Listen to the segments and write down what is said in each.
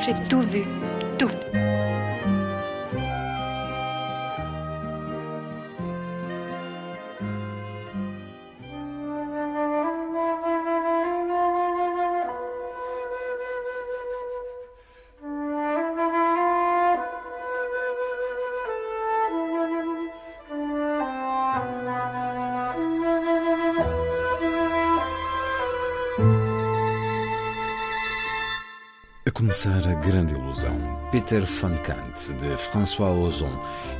J'ai tout vu, tout. Começar a grande ilusão. Peter van Kant, de François Ozon.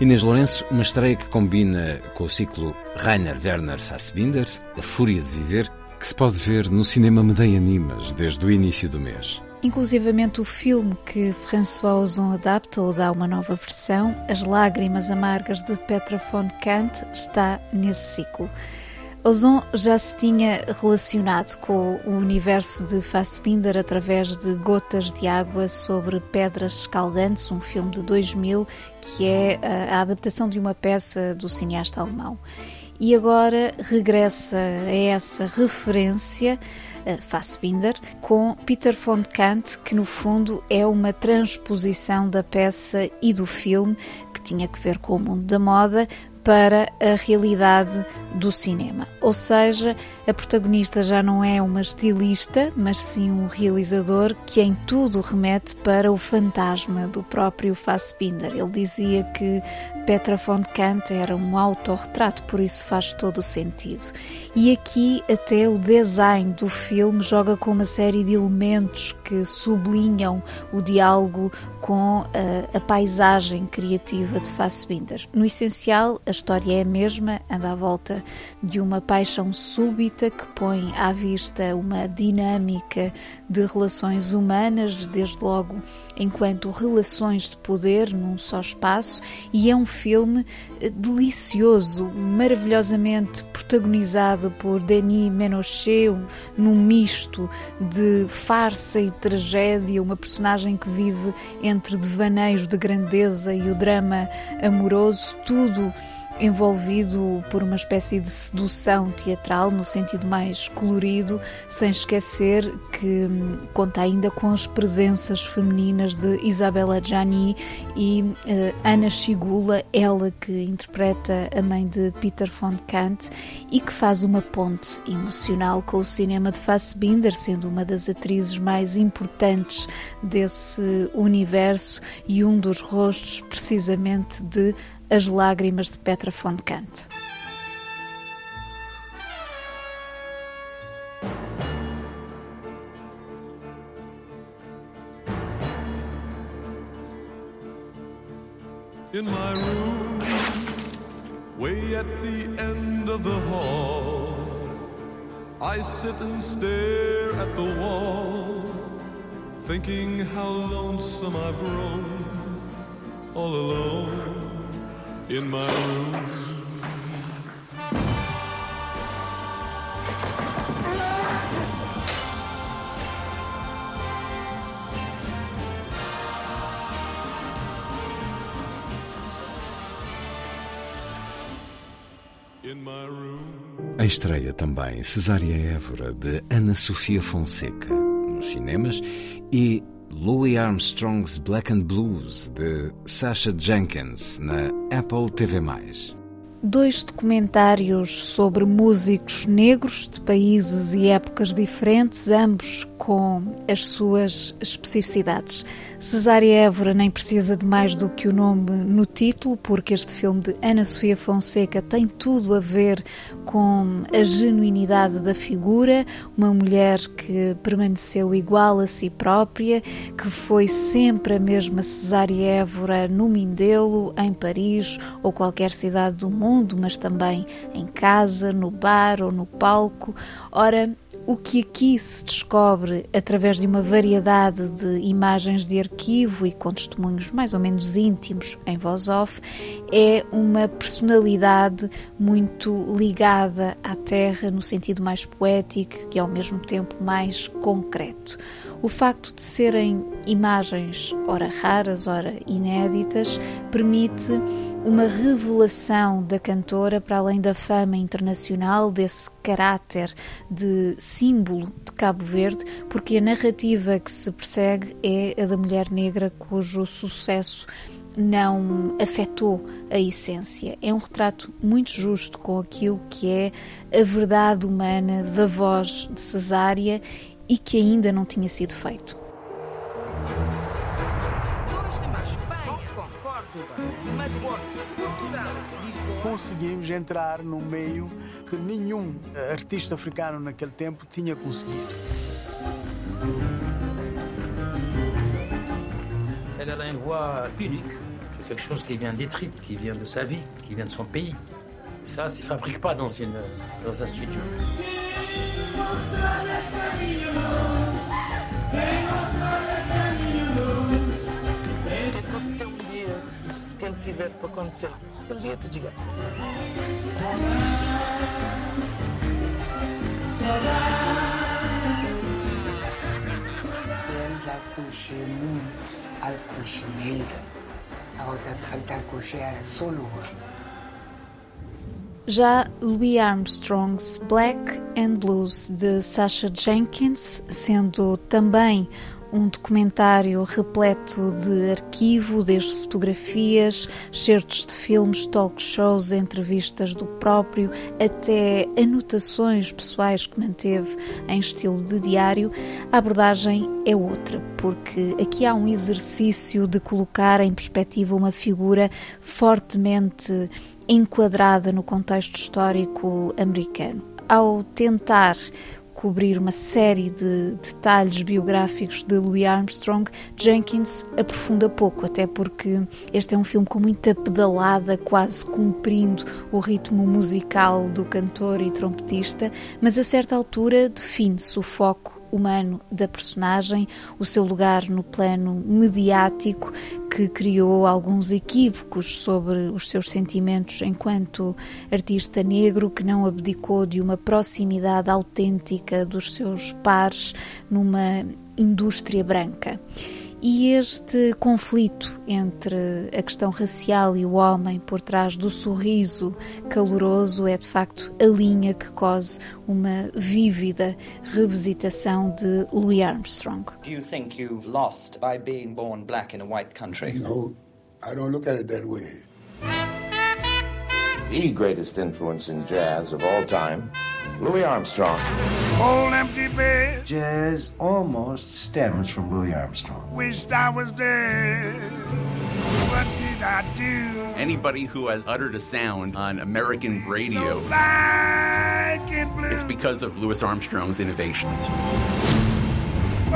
Inês Lourenço, uma estreia que combina com o ciclo Rainer Werner Fassbinder, A Fúria de Viver, que se pode ver no cinema Medeia Animas desde o início do mês. Inclusivamente o filme que François Ozon adapta ou dá uma nova versão, As Lágrimas Amargas de Petra von Kant, está nesse ciclo. Ozon já se tinha relacionado com o universo de Fassbinder através de Gotas de Água sobre Pedras Escaldantes, um filme de 2000 que é a adaptação de uma peça do cineasta alemão. E agora regressa a essa referência Fassbinder, com Peter von Kant, que no fundo é uma transposição da peça e do filme que tinha que ver com o mundo da moda, para a realidade do cinema. Ou seja, a protagonista já não é uma estilista, mas sim um realizador que em tudo remete para o fantasma do próprio Fassbinder. Ele dizia que Petra von Kant era um autorretrato, por isso faz todo o sentido. E aqui até o design do filme joga com uma série de elementos que sublinham o diálogo com a, a paisagem criativa de Fassbinder. No essencial, a história é a mesma, anda à volta de uma paixão súbita que põe à vista uma dinâmica de relações humanas, desde logo enquanto relações de poder num só espaço, e é um filme delicioso, maravilhosamente protagonizado por Denis Menochet, num misto de farsa e tragédia, uma personagem que vive entre devaneios de grandeza e o drama amoroso, tudo envolvido por uma espécie de sedução teatral no sentido mais colorido, sem esquecer que hum, conta ainda com as presenças femininas de Isabella Gianni e uh, Ana Chigula, ela que interpreta a mãe de Peter von Kant e que faz uma ponte emocional com o cinema de Fassbinder, sendo uma das atrizes mais importantes desse universo e um dos rostos precisamente de as Lágrimas de Petra von sit and stare at the wall, thinking how lonesome I've grown, all alone in my room. A estreia também Cesária Évora de Ana Sofia Fonseca nos cinemas e Louis Armstrong's Black and Blues de Sasha Jenkins na Apple TV+. Dois documentários sobre músicos negros de países e épocas diferentes, ambos com as suas especificidades. Cesária Évora nem precisa de mais do que o nome no título, porque este filme de Ana Sofia Fonseca tem tudo a ver com a genuinidade da figura, uma mulher que permaneceu igual a si própria, que foi sempre a mesma Cesária Évora no Mindelo, em Paris ou qualquer cidade do mundo mas também em casa, no bar ou no palco. Ora, o que aqui se descobre através de uma variedade de imagens de arquivo e com testemunhos mais ou menos íntimos em voz off é uma personalidade muito ligada à terra no sentido mais poético e ao mesmo tempo mais concreto. O facto de serem imagens, ora raras, ora inéditas, permite uma revelação da cantora para além da fama internacional, desse caráter de símbolo de Cabo Verde, porque a narrativa que se persegue é a da mulher negra cujo sucesso não afetou a essência. É um retrato muito justo com aquilo que é a verdade humana da voz de Cesária e que ainda não tinha sido feito. Conseguimos entrar num meio que nenhum artista africano naquele tempo tinha conseguido. Elle a une voix unique. C'est quelque chose qui vient des tripes, qui vient de sa vie, qui vient de son pays. Ça, ça ne fabrique pas dans, une, dans un studio. Tiver para acontecer, eu dia te diga. Ele já couché muito, al couché vida. Agora falta couché era só lua. Já Louis Armstrong's Black and Blues de Sasha Jenkins, sendo também um documentário repleto de arquivo, desde fotografias, certos de filmes, talk shows, entrevistas do próprio, até anotações pessoais que manteve em estilo de diário, a abordagem é outra, porque aqui há um exercício de colocar em perspectiva uma figura fortemente enquadrada no contexto histórico americano. Ao tentar cobrir uma série de detalhes biográficos de Louis Armstrong, Jenkins aprofunda pouco, até porque este é um filme com muita pedalada, quase cumprindo o ritmo musical do cantor e trompetista, mas a certa altura define-se o foco humano da personagem, o seu lugar no plano mediático, que criou alguns equívocos sobre os seus sentimentos enquanto artista negro, que não abdicou de uma proximidade autêntica dos seus pares numa indústria branca. E este conflito entre a questão racial e o homem por trás do sorriso caloroso é de facto a linha que cose uma vívida revisitação de Louis Armstrong. Do you think you've lost by being born black in a white country? No, I don't look at it that way. The greatest influence in jazz of all time, Louis Armstrong. Old empty bed. Jazz almost stems from Louis Armstrong. Wished I was dead. What did I do? Anybody who has uttered a sound on American radio, so black blue. it's because of Louis Armstrong's innovations. He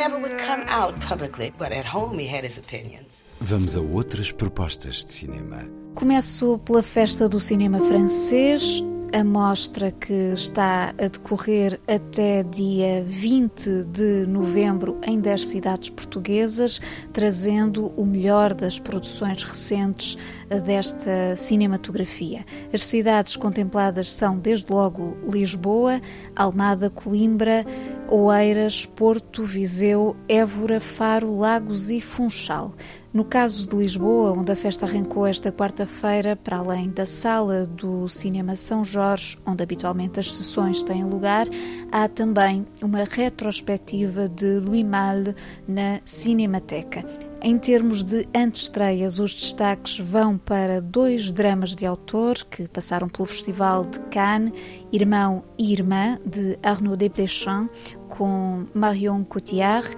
never would come out publicly, but at home he had his opinions. Vamos a outras propostas de cinema. Começo pela Festa do Cinema Francês, a mostra que está a decorrer até dia 20 de novembro em 10 cidades portuguesas, trazendo o melhor das produções recentes desta cinematografia. As cidades contempladas são, desde logo, Lisboa, Almada, Coimbra, Oeiras, Porto, Viseu, Évora, Faro, Lagos e Funchal. No caso de Lisboa, onde a festa arrancou esta quarta-feira, para além da sala do Cinema São Jorge, onde habitualmente as sessões têm lugar, há também uma retrospectiva de Louis Malle na Cinemateca. Em termos de antestreias, os destaques vão para dois dramas de autor que passaram pelo Festival de Cannes, Irmão e Irmã, de Arnaud Desplechin, com Marion Cotillard,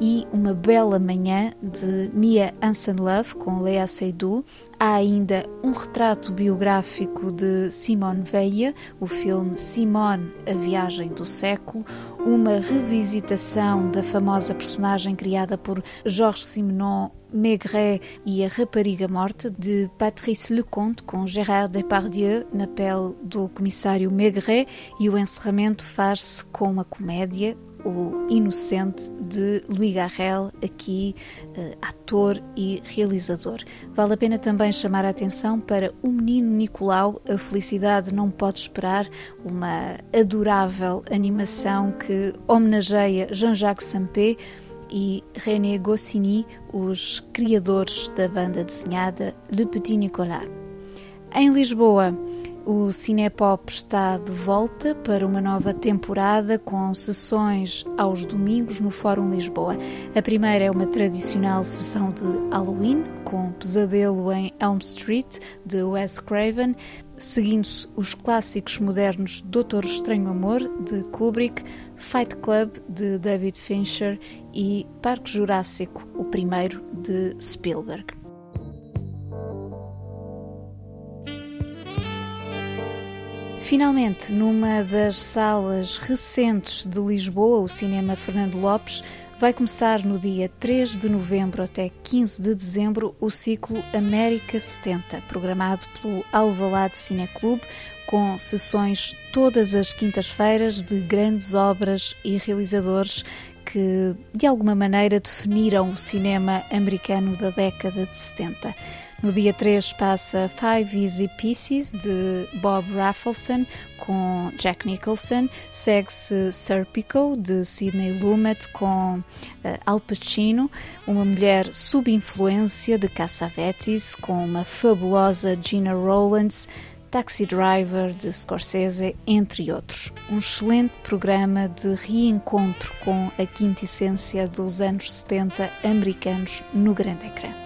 e Uma Bela Manhã, de Mia Hansen-Love, com Lea Seydoux. Há ainda um retrato biográfico de Simone Veil, o filme Simone, a Viagem do Século, uma revisitação da famosa personagem criada por Georges Simenon, Maigret e a Rapariga Morte, de Patrice Lecomte, com Gérard Depardieu na pele do comissário Maigret, e o encerramento faz-se com uma comédia, o Inocente de Louis Garrel, aqui uh, ator e realizador. Vale a pena também chamar a atenção para O Menino Nicolau, A Felicidade Não Pode Esperar, uma adorável animação que homenageia Jean-Jacques Sampé e René Goscinny, os criadores da banda desenhada Le Petit Nicolas. Em Lisboa, o Cinepop está de volta para uma nova temporada com sessões aos domingos no Fórum Lisboa. A primeira é uma tradicional sessão de Halloween com Pesadelo em Elm Street de Wes Craven, seguindo-se os clássicos modernos Doutor Estranho Amor de Kubrick, Fight Club de David Fincher e Parque Jurássico, o primeiro de Spielberg. Finalmente, numa das salas recentes de Lisboa, o Cinema Fernando Lopes, vai começar no dia 3 de novembro até 15 de dezembro o ciclo América 70, programado pelo Alvalade Cineclube, com sessões todas as quintas-feiras de grandes obras e realizadores que, de alguma maneira, definiram o cinema americano da década de 70. No dia 3 passa Five Easy Pieces de Bob Raffleson com Jack Nicholson, segue-se Serpico de Sidney Lumet com uh, Al Pacino, uma mulher sob influência de Cassavetes com uma fabulosa Gina Rowlands, Taxi Driver de Scorsese, entre outros. Um excelente programa de reencontro com a quintessência dos anos 70 americanos no grande ecrã.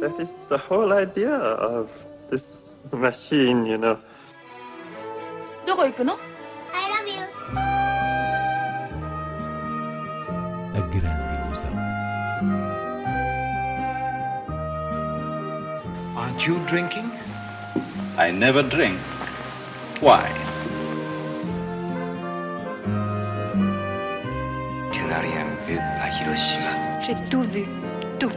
That is the whole idea of this machine, you know. どこ行くの I love you. A grande ilusão. Aren't you drinking? I never drink. Why? J'ai tout vu. Tout.